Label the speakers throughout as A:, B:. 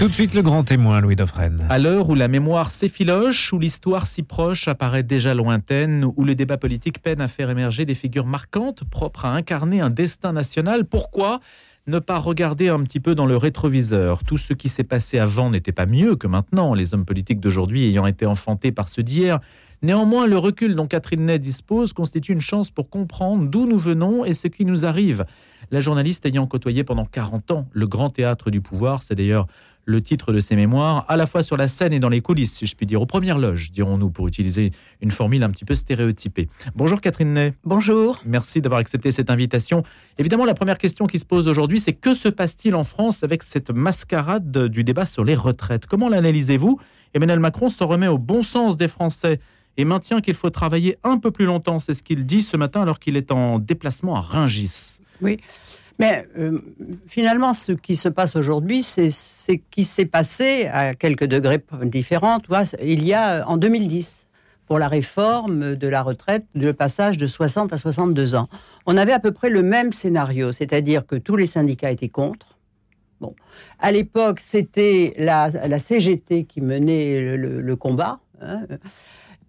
A: Tout de suite le grand témoin, Louis Dauphren.
B: À l'heure où la mémoire s'effiloche, où l'histoire si proche apparaît déjà lointaine, où le débat politique peine à faire émerger des figures marquantes propres à incarner un destin national, pourquoi ne pas regarder un petit peu dans le rétroviseur? Tout ce qui s'est passé avant n'était pas mieux que maintenant, les hommes politiques d'aujourd'hui ayant été enfantés par ceux d'hier. Néanmoins, le recul dont Catherine Ney dispose constitue une chance pour comprendre d'où nous venons et ce qui nous arrive. La journaliste ayant côtoyé pendant 40 ans le grand théâtre du pouvoir, c'est d'ailleurs le titre de ses mémoires, à la fois sur la scène et dans les coulisses, si je puis dire, aux premières loges, dirons-nous, pour utiliser une formule un petit peu stéréotypée. Bonjour Catherine Ney.
C: Bonjour.
B: Merci d'avoir accepté cette invitation. Évidemment, la première question qui se pose aujourd'hui, c'est que se passe-t-il en France avec cette mascarade du débat sur les retraites? Comment l'analysez-vous? Emmanuel Macron s'en remet au bon sens des Français et maintient qu'il faut travailler un peu plus longtemps. C'est ce qu'il dit ce matin alors qu'il est en déplacement à Ringis.
C: Oui. Mais euh, finalement, ce qui se passe aujourd'hui, c'est ce qui s'est passé à quelques degrés différents. il y a en 2010 pour la réforme de la retraite, le passage de 60 à 62 ans. On avait à peu près le même scénario, c'est-à-dire que tous les syndicats étaient contre. Bon, à l'époque, c'était la, CGT qui menait le, combat. Hein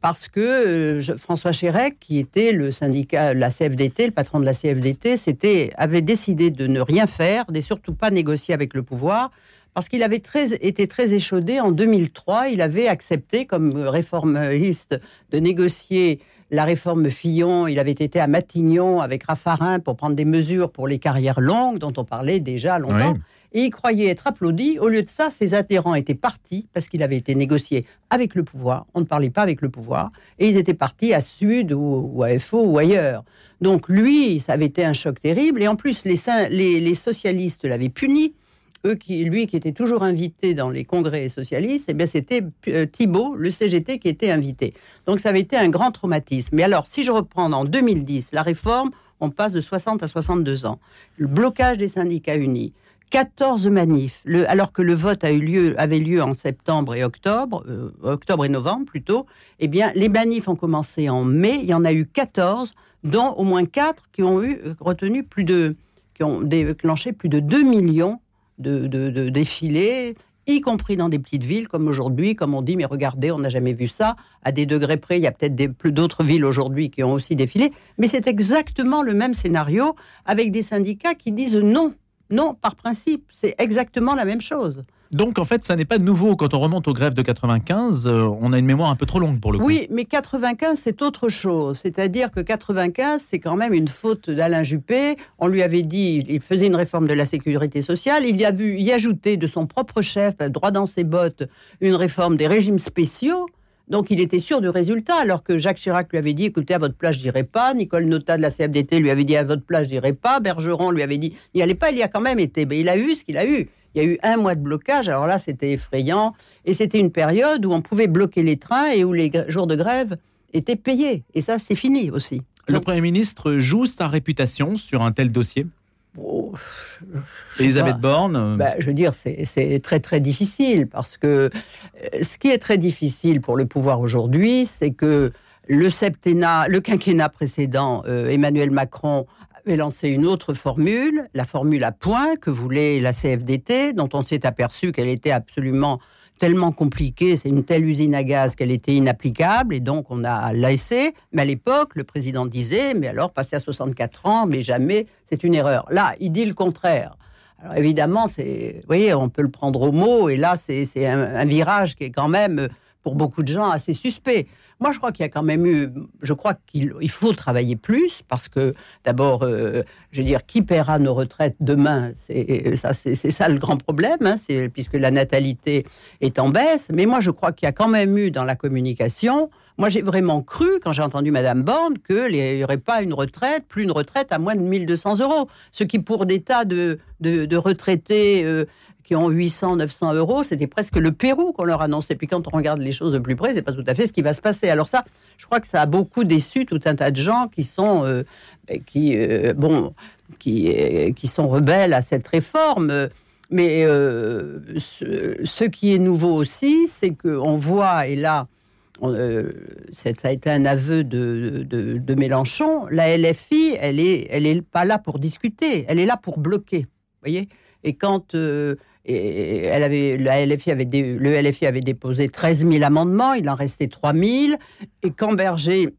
C: parce que euh, François Chérec, qui était le syndicat, la CFDT, le patron de la CFDT, avait décidé de ne rien faire, de surtout pas négocier avec le pouvoir, parce qu'il avait été très échaudé en 2003. Il avait accepté, comme réformiste, de négocier la réforme Fillon. Il avait été à Matignon avec Raffarin pour prendre des mesures pour les carrières longues, dont on parlait déjà longtemps et il croyait être applaudi. Au lieu de ça, ses adhérents étaient partis parce qu'il avait été négocié avec le pouvoir. On ne parlait pas avec le pouvoir et ils étaient partis à Sud ou, à FO ou ailleurs. Donc lui, ça avait été un choc terrible et en plus les, socialistes l'avaient puni. Eux qui, lui qui était toujours invité dans les congrès socialistes, eh bien c'était euh, Thibault, le CGT, qui était invité. Donc ça avait été un grand traumatisme. Mais alors, si je reprends en 2010, la réforme, on passe de 60 à 62 ans. Le blocage des syndicats unis, 14 manifs, alors que le vote a eu lieu, avait lieu en septembre et octobre, euh, octobre et novembre plutôt, eh bien, les manifs ont commencé en mai, il y en a eu 14, dont au moins 4 qui ont eu euh, retenu plus de, qui ont déclenché plus de 2 millions de, défilés, y compris dans des petites villes comme aujourd'hui, comme on dit, mais regardez, on n'a jamais vu ça. À des degrés près, il y a peut-être d'autres villes aujourd'hui qui ont aussi défilé, mais c'est exactement le même scénario avec des syndicats qui disent non non, par principe, c'est exactement la même chose.
B: Donc en fait, ça n'est pas nouveau. Quand on remonte aux grèves de 95, euh, on a une mémoire un peu trop longue pour le coup.
C: Oui, mais 95, c'est autre chose. C'est-à-dire que 95, c'est quand même une faute d'Alain Juppé. On lui avait dit, il faisait une réforme de la sécurité sociale. Il y a vu y ajouter de son propre chef, droit dans ses bottes, une réforme des régimes spéciaux. Donc il était sûr du résultat, alors que Jacques Chirac lui avait dit écoutez, à votre place, je n'irai pas. Nicole Nota de la CFDT lui avait dit à votre place, je n'irai pas. Bergeron lui avait dit n'y allait pas. Il y a quand même été. Mais il a eu ce qu'il a eu. Il y a eu un mois de blocage. Alors là, c'était effrayant. Et c'était une période où on pouvait bloquer les trains et où les jours de grève étaient payés. Et ça, c'est fini aussi.
B: Le Premier ministre joue sa réputation sur un tel dossier? Elisabeth Borne euh,
C: bah, Je veux dire, c'est très très difficile parce que euh, ce qui est très difficile pour le pouvoir aujourd'hui, c'est que le septennat, le quinquennat précédent, euh, Emmanuel Macron avait lancé une autre formule, la formule à points que voulait la CFDT, dont on s'est aperçu qu'elle était absolument tellement compliquée, c'est une telle usine à gaz qu'elle était inapplicable et donc on a laissé. Mais à l'époque, le président disait, mais alors passer à 64 ans, mais jamais, c'est une erreur. Là, il dit le contraire. Alors évidemment, c'est, vous voyez, on peut le prendre au mot et là, c'est un, un virage qui est quand même, pour beaucoup de gens, assez suspect. Moi, je crois qu'il y a quand même eu. Je crois qu'il faut travailler plus parce que, d'abord, euh, je veux dire, qui paiera nos retraites demain C'est ça, c'est ça le grand problème, hein, puisque la natalité est en baisse. Mais moi, je crois qu'il y a quand même eu dans la communication. Moi, j'ai vraiment cru, quand j'ai entendu Madame Borne, qu'il n'y aurait pas une retraite, plus une retraite à moins de 1200 euros. Ce qui, pour des tas de, retraités euh, qui ont 800, 900 euros, c'était presque le Pérou qu'on leur annonçait. Puis quand on regarde les choses de plus près, c'est pas tout à fait ce qui va se passer. Alors ça, je crois que ça a beaucoup déçu tout un tas de gens qui sont, euh, qui, euh, bon, qui sont rebelles à cette réforme. Mais ce, qui est nouveau aussi, c'est qu'on voit, et là, ça a été un aveu de, de, de, Mélenchon, la LFI, elle est, elle est pas là pour discuter, elle est là pour bloquer. Voyez? Et quand et elle avait, la LFI avait le LFI avait déposé 13 000 amendements, il en restait 3 000. Et quand Berger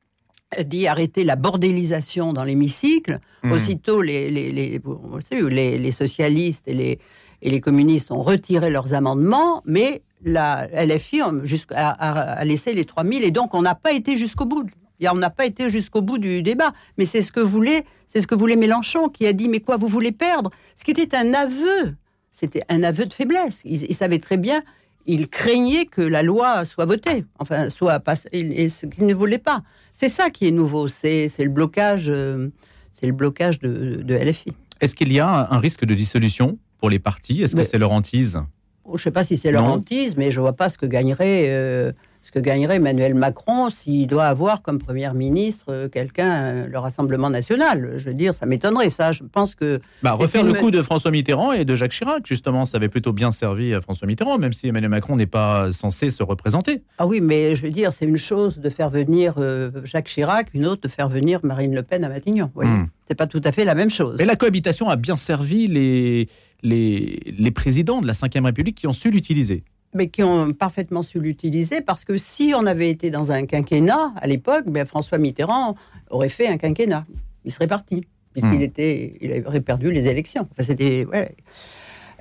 C: dit arrêter la bordélisation dans l'hémicycle, mmh. aussitôt les, les, les, les, socialistes et les, et les communistes ont retiré leurs amendements, mais la LFI a, a, laissé les 3 000 et donc on n'a pas été jusqu'au bout. On n'a pas été jusqu'au bout du débat, mais c'est ce que voulait, c'est ce que voulait Mélenchon, qui a dit mais quoi, vous voulez perdre? Ce qui était un aveu c'était un aveu de faiblesse. Il, savait très bien, il craignait que la loi soit votée, enfin, soit passée, et ce qu'il ne voulait pas. C'est ça qui est nouveau, c'est le blocage, euh, c'est le blocage de, LFI.
B: Est-ce qu'il y a un risque de dissolution pour les partis? Est-ce que c'est leur hantise?
C: Je ne sais pas si c'est leur hantise, mais je ne vois pas ce que gagnerait euh, ce que gagnerait Emmanuel Macron s'il doit avoir comme Premier ministre euh, quelqu'un, euh, le Rassemblement national. Je veux dire, ça m'étonnerait, ça. Je pense que.
B: Bah, refaire le coup de François Mitterrand et de Jacques Chirac, justement, ça avait plutôt bien servi à François Mitterrand, même si Emmanuel Macron n'est pas censé se représenter.
C: Ah oui, mais je veux dire, c'est une chose de faire venir euh, Jacques Chirac, une autre de faire venir Marine Le Pen à Matignon. Hmm. C'est pas tout à fait la même chose.
B: Mais la cohabitation a bien servi les, les, les présidents de la Ve République qui ont su l'utiliser
C: mais qui ont parfaitement su l'utiliser parce que si on avait été dans un quinquennat à l'époque, ben François Mitterrand aurait fait un quinquennat. Il serait parti puisqu'il hmm. était, il aurait perdu les élections. Enfin, c'était ouais.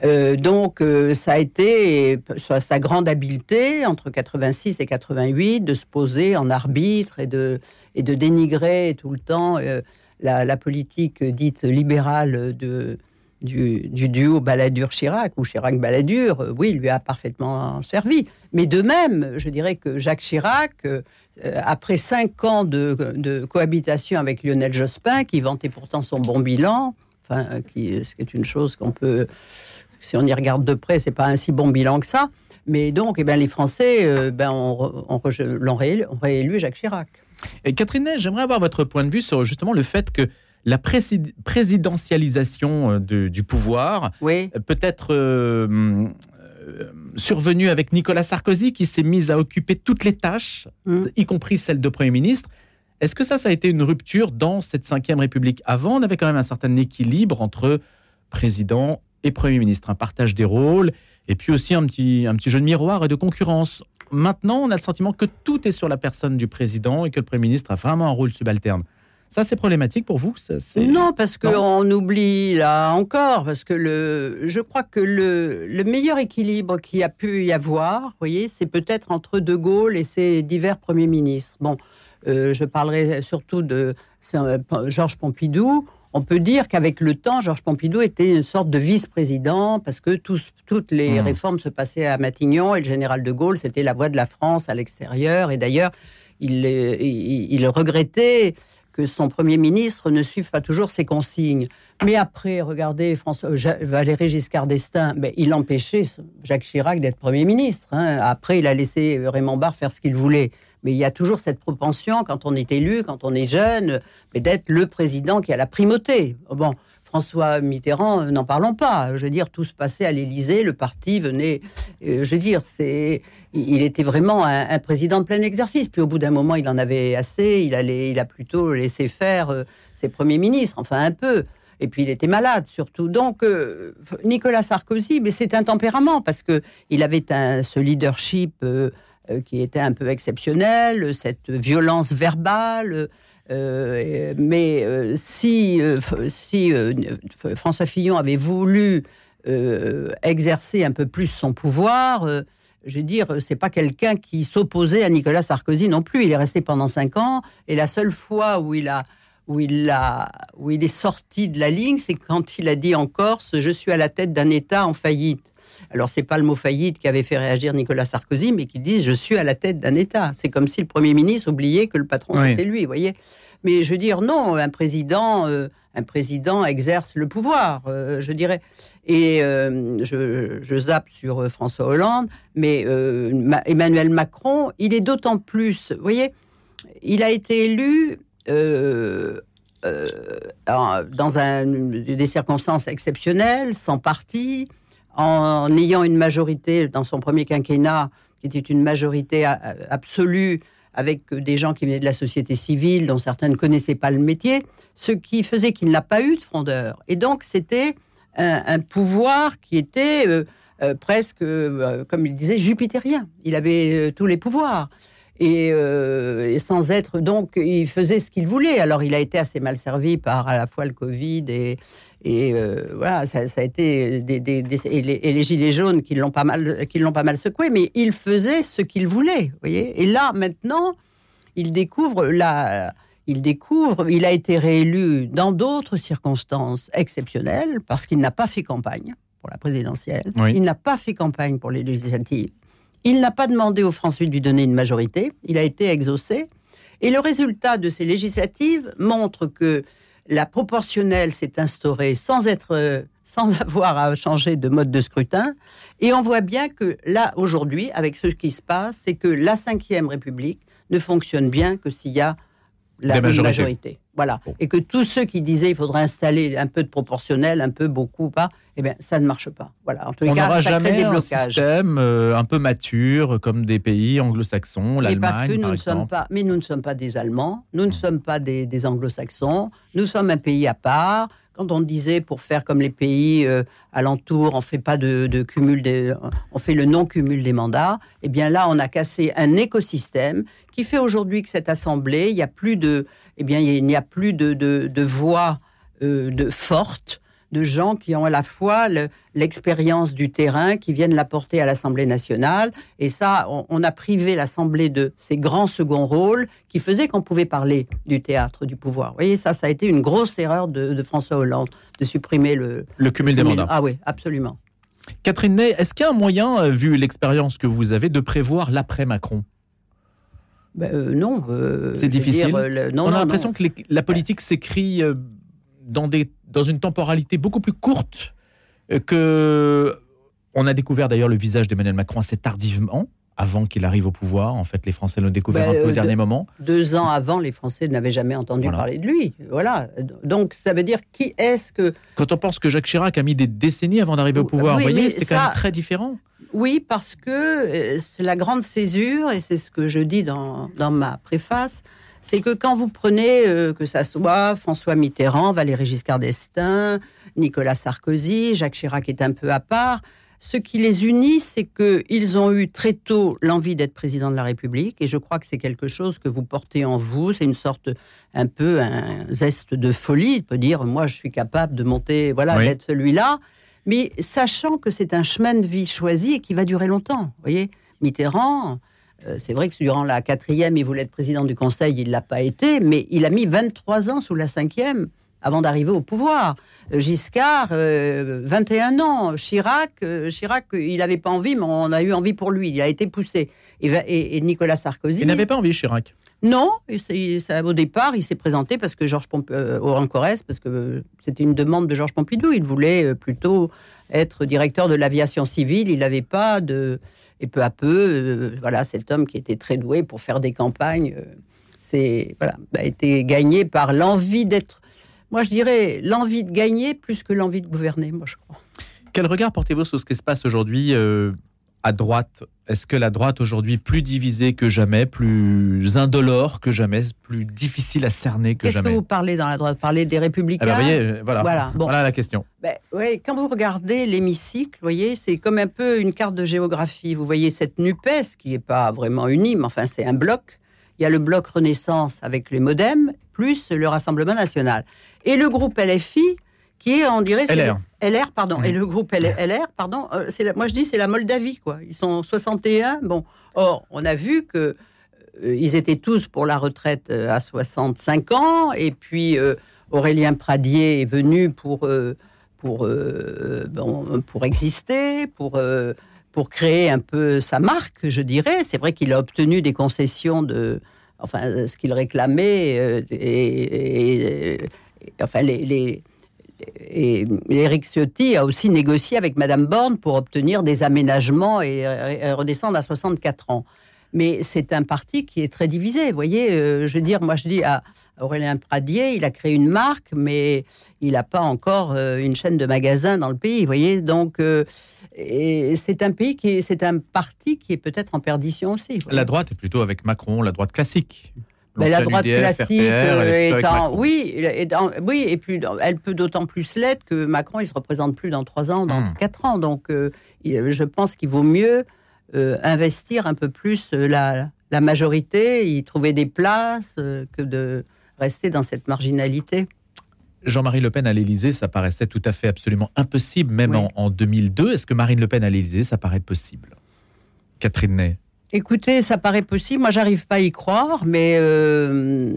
C: Euh, donc, euh, ça a été sa grande habileté entre 86 et 88 de se poser en arbitre et de, et de dénigrer tout le temps euh, la, la, politique dite libérale de, du, duo Balladur-Chirac ou Chirac-Balladur, euh, oui, lui a parfaitement servi. Mais de même, je dirais que Jacques Chirac, euh, après cinq ans de, cohabitation avec Lionel Jospin, qui vantait pourtant son bon bilan, enfin, qui, ce qui est une chose qu'on peut, si on y regarde de près, c'est pas un si bon bilan que ça. Mais donc, eh ben, les Français euh, ben, on, on, réélu, Jacques Chirac.
B: Et Catherine, j'aimerais avoir votre point de vue sur justement le fait que la présidentialisation euh, du pouvoir
C: oui.
B: Euh, peut être euh, survenue avec Nicolas Sarkozy qui s'est mis à occuper toutes les tâches, mm. y compris celle de Premier ministre. Est-ce que ça, ça a été une rupture dans cette Ve République Avant, on avait quand même un certain équilibre entre président et Premier ministre, un partage des rôles, et puis aussi un petit, un petit jeu de miroir et de concurrence. Maintenant, on a le sentiment que tout est sur la personne du président et que le Premier ministre a vraiment un rôle subalterne. Ça, c'est problématique pour vous
C: Non, parce qu'on oublie là encore, parce que le, je crois que le, le meilleur équilibre qu'il y a pu y avoir, voyez, c'est peut-être entre De Gaulle et ses divers premiers ministres. Bon, euh, je parlerai surtout de euh, Georges Pompidou. On peut dire qu'avec le temps, Georges Pompidou était une sorte de vice-président parce que tous, toutes les hmm. réformes se passaient à Matignon et le général de Gaulle, c'était la voix de la France à l'extérieur. Et d'ailleurs, il, il, il regrettait que son Premier ministre ne suive pas toujours ses consignes. Mais après, regardez, François, Valéry Giscard d'Estaing, ben, il empêchait Jacques Chirac d'être Premier ministre. Hein. Après, il a laissé Raymond Barre faire ce qu'il voulait. Mais il y a toujours cette propension, quand on est élu, quand on est jeune, d'être le président qui a la primauté. Bon, François Mitterrand, n'en parlons pas. Je veux dire, tout se passait à l'Élysée, le parti venait. Euh, je veux dire, c'est, il était vraiment un, président de plein exercice. Puis au bout d'un moment, il en avait assez. Il allait, il a plutôt laissé faire euh, ses premiers ministres, enfin un peu. Et puis il était malade surtout. Donc euh, Nicolas Sarkozy, mais c'est un tempérament parce que il avait ce leadership qui était un peu exceptionnel, cette violence verbale. Euh, mais euh, si, euh, si François Fillon avait voulu exercer un peu plus son pouvoir, je veux dire, c'est pas quelqu'un qui s'opposait à Nicolas Sarkozy non plus. Il est resté pendant cinq ans et la seule fois où il a où il, a, où il est sorti de la ligne, c'est quand il a dit en Corse Je suis à la tête d'un État en faillite. Alors, c'est pas le mot faillite qui avait fait réagir Nicolas Sarkozy, mais qui dit Je suis à la tête d'un État. C'est comme si le Premier ministre oubliait que le patron, c'était lui, vous voyez mais je veux dire, non, un président, euh, un président exerce le pouvoir, euh, je dirais. Et euh, je, je, zappe sur François Hollande, mais Emmanuel Macron, il est d'autant plus, vous voyez, il a été élu dans un, des circonstances exceptionnelles, sans parti, en, ayant une majorité dans son premier quinquennat qui était une majorité absolue avec des gens qui venaient de la société civile, dont certains ne connaissaient pas le métier, ce qui faisait qu'il n'a pas eu de frondeur. Et donc, c'était un, pouvoir qui était euh, presque, comme il disait, jupitérien. Il avait tous les pouvoirs. Et, sans être donc, il faisait ce qu'il voulait. Alors, il a été assez mal servi par à la fois le Covid et, et voilà, ça, a été des, et, les, gilets jaunes qui l'ont pas mal, qui l'ont pas mal secoué. Mais il faisait ce qu'il voulait, voyez. Et là, maintenant, il découvre la il découvre, il a été réélu dans d'autres circonstances exceptionnelles parce qu'il n'a pas fait campagne pour la présidentielle, il n'a pas fait campagne pour les législatives, il n'a pas demandé aux Français de lui donner une majorité, il a été exaucé. Et le résultat de ces législatives montre que la proportionnelle s'est instaurée sans être sans avoir à changer de mode de scrutin. Et on voit bien que là, aujourd'hui, avec ce qui se passe, c'est que la Ve République ne fonctionne bien que s'il y a la majorité. Voilà. Et que tous ceux qui disaient il faudrait installer un peu de proportionnel, un peu beaucoup, pas, eh bien, ça ne marche pas. Voilà.
B: En tous les On cas, ça crée des blocages. un système euh, un peu mature comme des pays anglo-saxons, l'Allemagne,
C: parce que nous
B: ne
C: sommes pas, mais nous ne sommes pas des Allemands, nous ne sommes pas des, des anglo-saxons, nous sommes un pays à part. Quand on disait pour faire comme les pays euh, alentours, on fait pas de, cumul des, on fait le non cumul des mandats. Eh bien là, on a cassé un écosystème qui fait aujourd'hui que cette assemblée, il n'y a plus de, eh bien il n'y a plus de, de, voix euh, de fortes de gens qui ont à la fois l'expérience du terrain, qui viennent l'apporter à l'Assemblée nationale. Et ça, on, a privé l'Assemblée de ses grands seconds rôles qui faisaient qu'on pouvait parler du théâtre du pouvoir. Vous voyez, ça, ça a été une grosse erreur de, François Hollande de supprimer le,
B: le cumul des mandats.
C: Ah oui, absolument.
B: Catherine Ney, est-ce qu'il y a un moyen, euh, vu l'expérience que vous avez, de prévoir l'après-Macron?
C: Ben, euh, non.
B: Euh, c'est difficile. on a l'impression que la politique s'écrit dans, des, dans une temporalité beaucoup plus courte euh, que. On a découvert d'ailleurs le visage d'Emmanuel Macron assez tardivement, avant qu'il arrive au pouvoir. En fait, les Français l'ont découvert ben, un peu au dernier moment.
C: Deux ans avant, les Français n'avaient jamais entendu parler de lui. Voilà. Donc, ça veut dire qui est-ce que.
B: Quand on pense que Jacques Chirac a mis des décennies avant d'arriver au pouvoir, vous voyez, c'est quand même très différent.
C: Oui, parce que euh, c'est la grande césure, et c'est ce que je dis dans, dans ma préface, c'est que quand vous prenez, euh, que ça soit François Mitterrand, Valéry Giscard d'Estaing, Nicolas Sarkozy, Jacques Chirac est un peu à part, ce qui les unit, c'est qu'ils ont eu très tôt l'envie d'être président de la République, et je crois que c'est quelque chose que vous portez en vous, c'est une sorte, un peu un zeste de folie, de peut dire, moi je suis capable de monter, voilà, d'être celui-là, mais sachant que c'est un chemin de vie choisi et qui va durer longtemps, vous voyez Mitterrand, c'est vrai que durant la quatrième, il voulait être président du Conseil, il ne l'a pas été, mais il a mis 23 ans sous la cinquième avant d'arriver au pouvoir. Euh, Giscard, 21 euh, ans. Chirac, Chirac, il n'avait pas envie, mais on a eu envie pour lui. Il a été poussé. Et, Nicolas Sarkozy.
B: Il n'avait pas envie, Chirac.
C: Non, au départ, il s'est présenté parce que Georges Pompidou, au Corrèze, parce que c'était une demande de Georges Pompidou. Il voulait plutôt être directeur de l'aviation civile. Il n'avait pas de, et peu à peu, euh, voilà, cet homme qui était très doué pour faire des campagnes, euh, c'est voilà, a été gagné par l'envie d'être. Moi, je dirais l'envie de gagner plus que l'envie de gouverner. Moi, je crois.
B: Quel regard portez-vous sur ce qui se passe aujourd'hui euh, à droite Est-ce que la droite aujourd'hui plus divisée que jamais, plus indolore que jamais, plus difficile à cerner que jamais
C: Qu'est-ce que vous parlez dans la droite? Parlez des républicains?
B: Alors, voyez, euh, voilà, voilà. voilà la question.
C: Ben, ouais, quand vous regardez l'hémicycle, voyez, c'est comme un peu une carte de géographie. Vous voyez cette NUPES qui n'est pas vraiment unie, mais enfin c'est un bloc. Il y a le bloc Renaissance avec les modems, plus le Rassemblement national. Et le groupe LFI, qui est, on dirait,
B: LR.
C: LR, pardon, et le groupe LR, pardon, euh, c'est moi je dis c'est la Moldavie, quoi. Ils sont 61. Bon, or, on a vu que euh, ils étaient tous pour la retraite euh, à 65 ans, et puis Aurélien Pradier est venu pour pour bon, pour exister, pour pour créer un peu sa marque, je dirais. C'est vrai qu'il a obtenu des concessions de, enfin, ce qu'il réclamait, et, enfin les et Éric Ciotti a aussi négocié avec Madame Borne pour obtenir des aménagements et, redescendre à 64 ans. Mais c'est un parti qui est très divisé. Vous voyez, euh, je veux dire, moi je dis à Aurélien Pradier, il a créé une marque, mais il n'a pas encore euh, une chaîne de magasins dans le pays. Vous voyez, donc euh, c'est un pays qui, c'est un parti qui est peut-être en perdition aussi.
B: La droite est plutôt avec Macron, la droite classique.
C: Ben, la droite
A: UDF,
C: classique
A: RPR,
C: euh, oui, est en- oui, et puis elle peut d'autant plus l'être que Macron, il se représente plus dans trois ans, dans
A: Hmm.
C: quatre ans. Donc, euh, je pense qu'il vaut mieux euh, investir un peu plus la, la majorité, y trouver des places, euh, que de rester dans cette marginalité.
B: Jean-Marie Le Pen à l'Élysée, ça paraissait tout à fait absolument impossible, même
C: Oui.
B: en, en 2002. Est-ce que Marine Le Pen à l'Élysée, ça paraît possible? Catherine Ney
C: Écoutez, ça paraît possible. Moi, j'arrive pas à y croire, mais euh,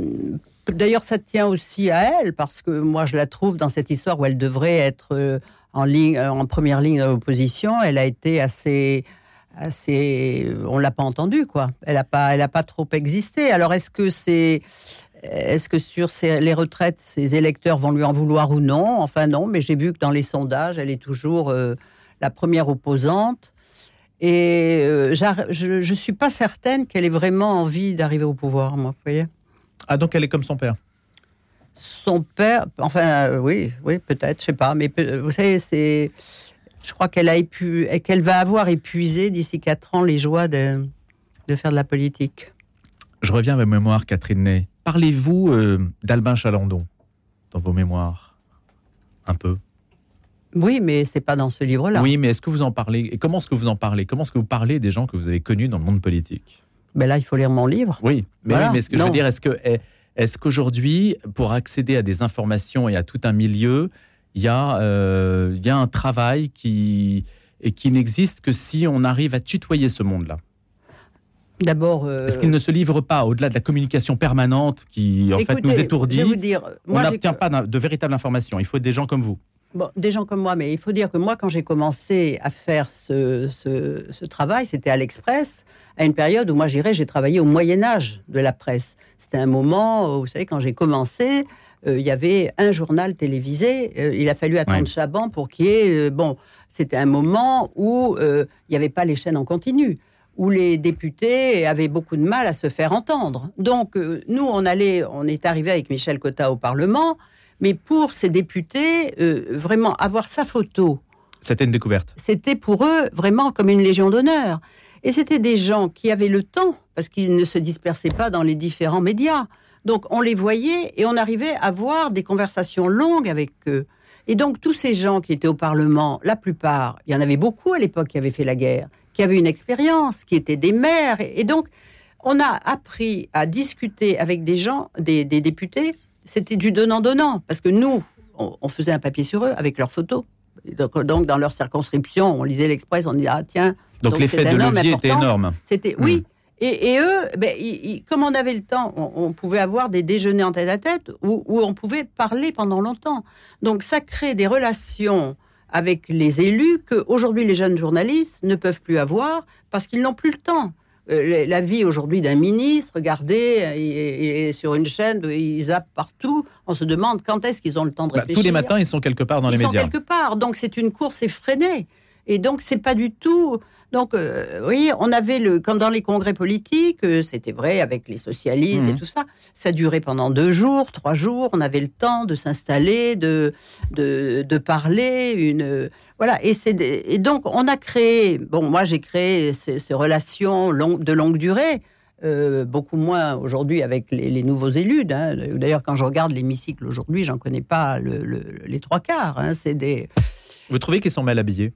C: d'ailleurs, ça tient aussi à elle parce que moi, je la trouve dans cette histoire où elle devrait être euh, en ligne, euh, en première ligne de l'opposition. Elle a été assez, assez. On l'a pas entendue, quoi. Elle a pas, elle pas trop existé. Alors, est-ce que c'est est-ce que sur les retraites, ses électeurs vont lui en vouloir ou non? Enfin non, mais j'ai vu que dans les sondages, elle est toujours la première opposante. Et euh, je ne suis pas certaine qu'elle ait vraiment envie d'arriver au pouvoir, moi, vous voyez
B: Ah, donc elle est comme son père.
C: Son père, enfin euh, oui, oui, peut-être, je sais pas, mais vous savez, c'est, je crois qu'elle a épu, qu'elle va avoir épuisé d'ici quatre ans les joies de, de faire de la politique.
B: Je reviens à ma mémoire, Catherine Ney. Parlez-vous euh, d'Albin Chalandon dans vos mémoires? Un peu.
C: Oui, mais c'est pas dans ce livre-là.
B: Oui, mais est-ce que vous en parlez? Et comment est-ce que vous en parlez? Comment est-ce que vous parlez des gens que vous avez connus dans le monde politique?
C: Ben là, il faut lire mon livre.
B: Oui, mais,
C: Voilà.
B: oui, mais ce que je veux dire, est-ce que est- est-ce qu'aujourd'hui, pour accéder à des informations et à tout un milieu, il y a euh, il y a un travail qui et qui n'existe que si on arrive à tutoyer ce monde-là?
C: D'abord, euh,
B: Est-ce qu'il ne se livre pas au-delà de la communication permanente qui en fait nous
C: Je
B: étourdit
C: vais vous dire,
B: On
C: moi, j'ai-
B: n'obtient pas de véritables informations. Il faut des gens comme vous.
C: Bon, des gens comme moi, mais il faut dire que moi, quand j'ai commencé à faire ce, ce- ce travail, c'était à l'Express, à une période où moi, j'irais, j'ai travaillé au Moyen Âge de la presse. C'était un moment, où, vous savez, quand j'ai commencé, euh, il y avait un journal télévisé. euh, il a fallu attendre
B: Ouais.
C: Chaban pour qu'il y ait... euh, bon, c'était un moment où il n'y avait pas les chaînes en continu où les députés avaient beaucoup de mal à se faire entendre. Donc, nous, on allait, on est arrivé avec Michel Cotta au Parlement, mais pour ces députés, euh, vraiment avoir sa photo,
B: C'était une découverte.
C: c'était pour eux vraiment comme une légion d'honneur. Et c'était des gens qui avaient le temps, parce qu'ils ne se dispersaient pas dans les différents médias. Donc on les voyait et on arrivait à avoir des conversations longues avec eux. Et donc tous ces gens qui étaient au Parlement, la plupart, il y en avait beaucoup à l'époque qui avaient fait la guerre, qui avaient une expérience, qui étaient des maires. Et donc on a appris à discuter avec des gens, des, des députés. C'était du donnant-donnant, parce que nous, on, on faisait un papier sur eux avec leurs photos. Donc, donc, dans leur circonscription, on lisait l'Express, on disait ah tiens,
B: Donc,
C: Donc,
B: l'effet de levier était énorme.
C: c'était
B: Hmm.
C: oui. Et, et eux, ben, ils- ils- comme on avait le temps, on, on pouvait avoir des déjeuners en tête à tête où, où on pouvait parler pendant longtemps. Donc ça crée des relations avec les élus que aujourd'hui les jeunes journalistes ne peuvent plus avoir parce qu'ils n'ont plus le temps. Euh, la- vie aujourd'hui d'un ministre, regardez, euh, et, et sur une chaîne, ils zappent partout. On se demande quand est-ce qu'ils ont le temps de
B: Bah,
C: réfléchir.
B: tous les matins, ils sont quelque part dans
C: ils
B: les
C: sont
B: médias.
C: quelque part. Donc c'est une course effrénée. Et donc c'est pas du tout. Donc euh, oui, on avait le quand dans les congrès politiques, euh, c'était vrai avec les socialistes et
B: Mhm.
C: tout ça. Ça durait pendant deux jours, trois jours. On avait le temps de s'installer, de, de de parler. Une voilà. Et et donc on a créé. Bon, moi j'ai créé ces, ces relations de longue durée. euh, beaucoup moins aujourd'hui avec les, les nouveaux élus. hein. D'ailleurs, quand je regarde l'hémicycle aujourd'hui, j'en connais pas le- le- les trois quarts. hein. C'est des
B: Vous trouvez qu'ils sont mal habillés,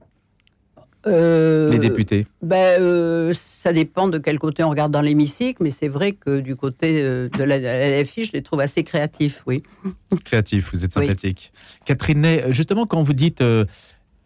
C: euh,
B: les députés
C: ben, euh, ça dépend de quel côté on regarde dans l'hémicycle, mais c'est vrai que du côté euh, de la, la LFI, je les trouve assez créatifs, oui.
B: Créatif, vous êtes
C: Oui.
B: sympathique. Catherine Ney, justement, quand vous dites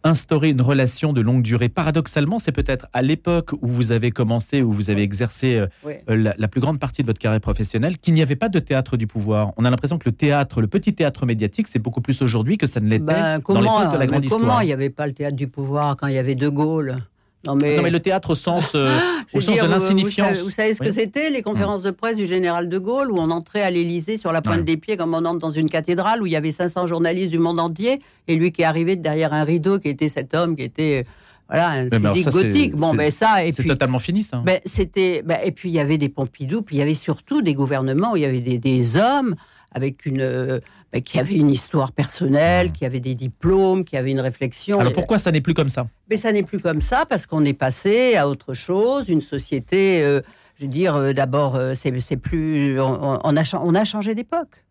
B: instaurer une relation de longue durée, paradoxalement, c'est peut-être à l'époque où vous avez commencé, où vous avez exercé euh,
C: Oui.
B: euh, la, la plus grande partie de votre carrière professionnelle, qu'il n'y avait pas de théâtre du pouvoir. On a l'impression que le théâtre, le petit théâtre médiatique, c'est beaucoup plus aujourd'hui que ça ne l'était
C: Ben,
B: dans
C: comment
B: l'époque de la
C: mais
B: grande
C: comment il n'y avait pas le théâtre du pouvoir quand il y avait De Gaulle? Non mais,
B: Non, mais le théâtre au sens, euh, au sens
C: dire,
B: de l'insignifiance.
C: Vous savez, vous savez ce que c'était les conférences de presse du général De Gaulle où on entrait à l'Élysée sur la pointe
B: Ouais.
C: des pieds comme on entre dans une cathédrale où il y avait 500 journalistes du monde entier et lui qui est arrivé de derrière un rideau qui était cet homme qui était voilà un
B: Mais ben
C: physique
B: ça, c'est-
C: gothique. Bon
B: c'est-
C: ben ça et
B: C'est
C: puis
B: totalement fini, ça.
C: Ben, c'était, ben, et puis il y avait des Pompidou, puis il y avait surtout des gouvernements où il y avait des, des hommes avec une, euh, ben, qui avaient une histoire personnelle, qui avaient des diplômes, qui avaient une réflexion.
B: Alors pourquoi ça n'est plus comme ça?
C: Mais ça n'est plus comme ça parce qu'on est passé à autre chose, une société. euh, je veux dire, euh, d'abord, euh, c'est plus. On, on a, cha- on a changé d'époque.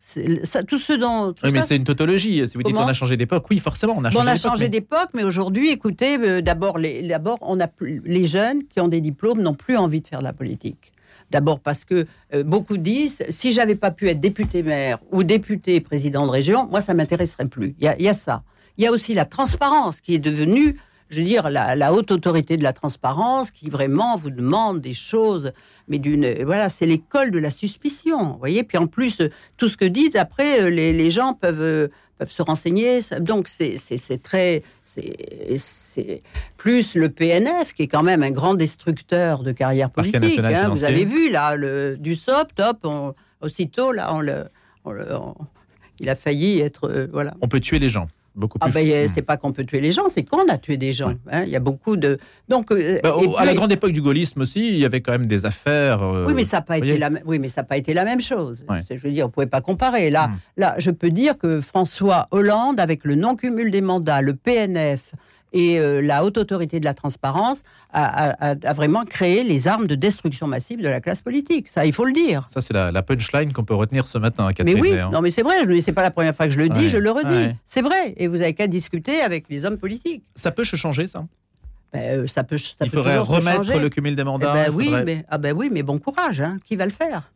C: Tout ce dont. tout
B: Oui, mais c'est une tautologie. Si vous dites qu'on a changé d'époque, oui, forcément, on a changé
C: on a
B: d'époque,
C: changé d'époque, mais aujourd'hui, écoutez, euh, d'abord, les, les jeunes qui ont des diplômes n'ont plus envie de faire de la politique. D'abord parce que euh, beaucoup disent, si j'avais pas pu être député maire ou député président de région, moi, ça m'intéresserait plus. Il y, a- ça. Il y a aussi la transparence qui est devenue, je veux dire, la, haute autorité de la transparence qui vraiment vous demande des choses, mais d'une, voilà, c'est l'école de la suspicion. Vous voyez, puis en plus, tout ce que dites, après, euh, les, les gens peuvent, euh, peuvent se renseigner. Donc, c'est très. c'est- C'est plus le PNF, qui est quand même un grand destructeur de carrière politique. hein. Vous avez vu, là, le, du SOP, top, on- aussitôt, là, on le, on le- on- il a failli être. euh, voilà.
B: On peut tuer les gens. Beaucoup
C: Ah
B: plus.
C: ben, euh,
B: Hmm.
C: c'est pas qu'on peut tuer les gens, c'est qu'on a tué des gens. Hein. Il y a beaucoup de. Donc, euh,
B: Bah, à la grande époque du gaullisme aussi, il y avait quand même des affaires. euh,
C: oui, mais ça n'a pas, été la, oui, mais ça a pas été la même chose.
B: Ouais.
C: Je veux dire, on ne pouvait pas comparer. Là,
B: Hmm.
C: là, je peux dire que François Hollande, avec le non-cumul des mandats, le PNF et euh, la Haute Autorité de la Transparence, a, a- a- a vraiment créé les armes de destruction massive de la classe politique. Ça, il faut le dire.
B: Ça, c'est la, la punchline qu'on peut retenir ce matin,
C: Mais
B: Catherine.
C: oui,
B: Ney, hein.
C: non, mais c'est vrai. C'est pas la première fois que je le dis,
B: Ouais,
C: je le redis.
B: ouais.
C: C'est vrai. Et vous avez qu'à discuter avec les hommes politiques.
B: Ça peut se changer, ça?
C: Ben, euh, ça peut. Ça
B: Il
C: peut
B: faudrait remettre le cumul des
C: Eh
B: mandats.
C: ben
B: il
C: oui,
B: faudrait-
C: mais, ah ben oui, mais bon courage. Hein. Qui va le faire?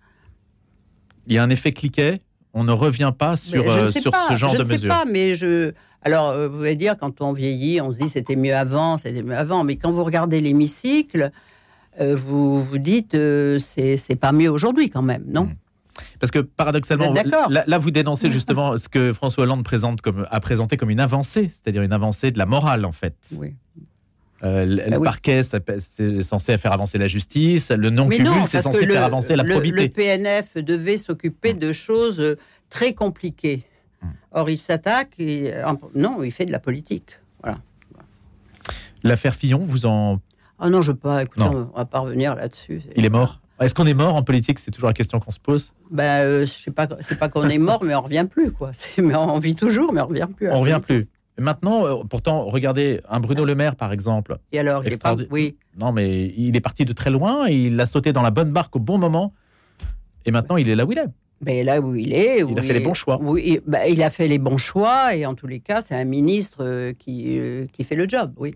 B: Il y a un effet cliquet? On ne revient pas sur,
C: je
B: euh, sur
C: pas,
B: ce genre
C: je
B: de
C: ne sais
B: mesures.
C: pas, mais je. Alors, euh, vous allez dire, quand on vieillit, on se dit c'était mieux avant, c'était mieux avant. Mais quand vous regardez l'hémicycle, euh, vous vous dites c'est pas mieux aujourd'hui quand même, non?
B: Mm. Parce que paradoxalement, là, vous dénoncez justement ce que François Hollande présente comme, a présenté comme une avancée, c'est-à-dire une avancée de la morale en fait.
C: Oui.
B: Euh, le
C: Bah
B: le
C: oui.
B: parquet, c'est censé faire avancer la justice. Le non-cumul,
C: non,
B: c'est censé
C: le,
B: faire avancer la probité.
C: le PNF devait s'occuper de choses euh, très compliquées.
B: Mm.
C: Or, il s'attaque et euh, non, il fait de la politique. Voilà.
B: L'affaire Fillon, vous en.
C: Ah non, je peux pas. Écoutez,
B: Non.
C: on va pas revenir là-dessus.
B: Il est mort. Est-ce qu'on est mort en politique? C'est toujours la question qu'on se pose.
C: Ben, euh, je sais pas. C'est pas qu'on est mort, mais on revient plus, quoi. Mais on vit toujours, mais on revient plus.
B: On revient plus. Maintenant, euh, pourtant, regardez un Bruno Le Maire, par exemple.
C: Et alors, il est pas. Oui.
B: Non, mais il est parti de très loin. Il a sauté dans la bonne barque au bon moment. Et maintenant, il est là où il est.
C: Ben là où il est. où
B: Il a fait les bons choix.
C: Oui, ben, il a fait les bons choix et en tous les cas, c'est un ministre euh, qui, euh, qui fait le job. Oui.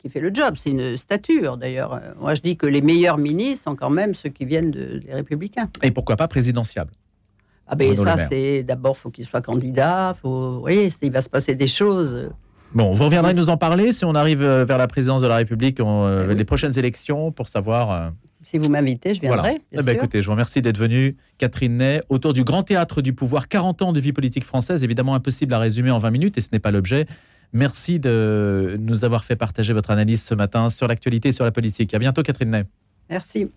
C: Qui fait le job. C'est une stature d'ailleurs. Moi, je dis que les meilleurs ministres sont quand même ceux qui viennent de- des Républicains.
B: Et pourquoi pas présidentiable
C: Ah ben
B: Bruno
C: ça, c'est d'abord, faut qu'il soit candidat. Faut, vous voyez, il va se passer des choses.
B: Bon, vous reviendrez nous en parler si on arrive euh, vers la présidence de la République, on, euh,
C: Eh oui.
B: les prochaines élections, pour savoir. euh,
C: Si vous m'invitez, je viendrai.
B: voilà.
C: bien
B: Eh ben,
C: sûr.
B: écoutez, je vous remercie d'être venue, Catherine Ney, autour du Grand Théâtre du Pouvoir. 40 ans de vie politique française, évidemment impossible à résumer en 20 minutes, et ce n'est pas l'objet. Merci de nous avoir fait partager votre analyse ce matin sur l'actualité et sur la politique. À bientôt, Catherine Ney.
C: Merci.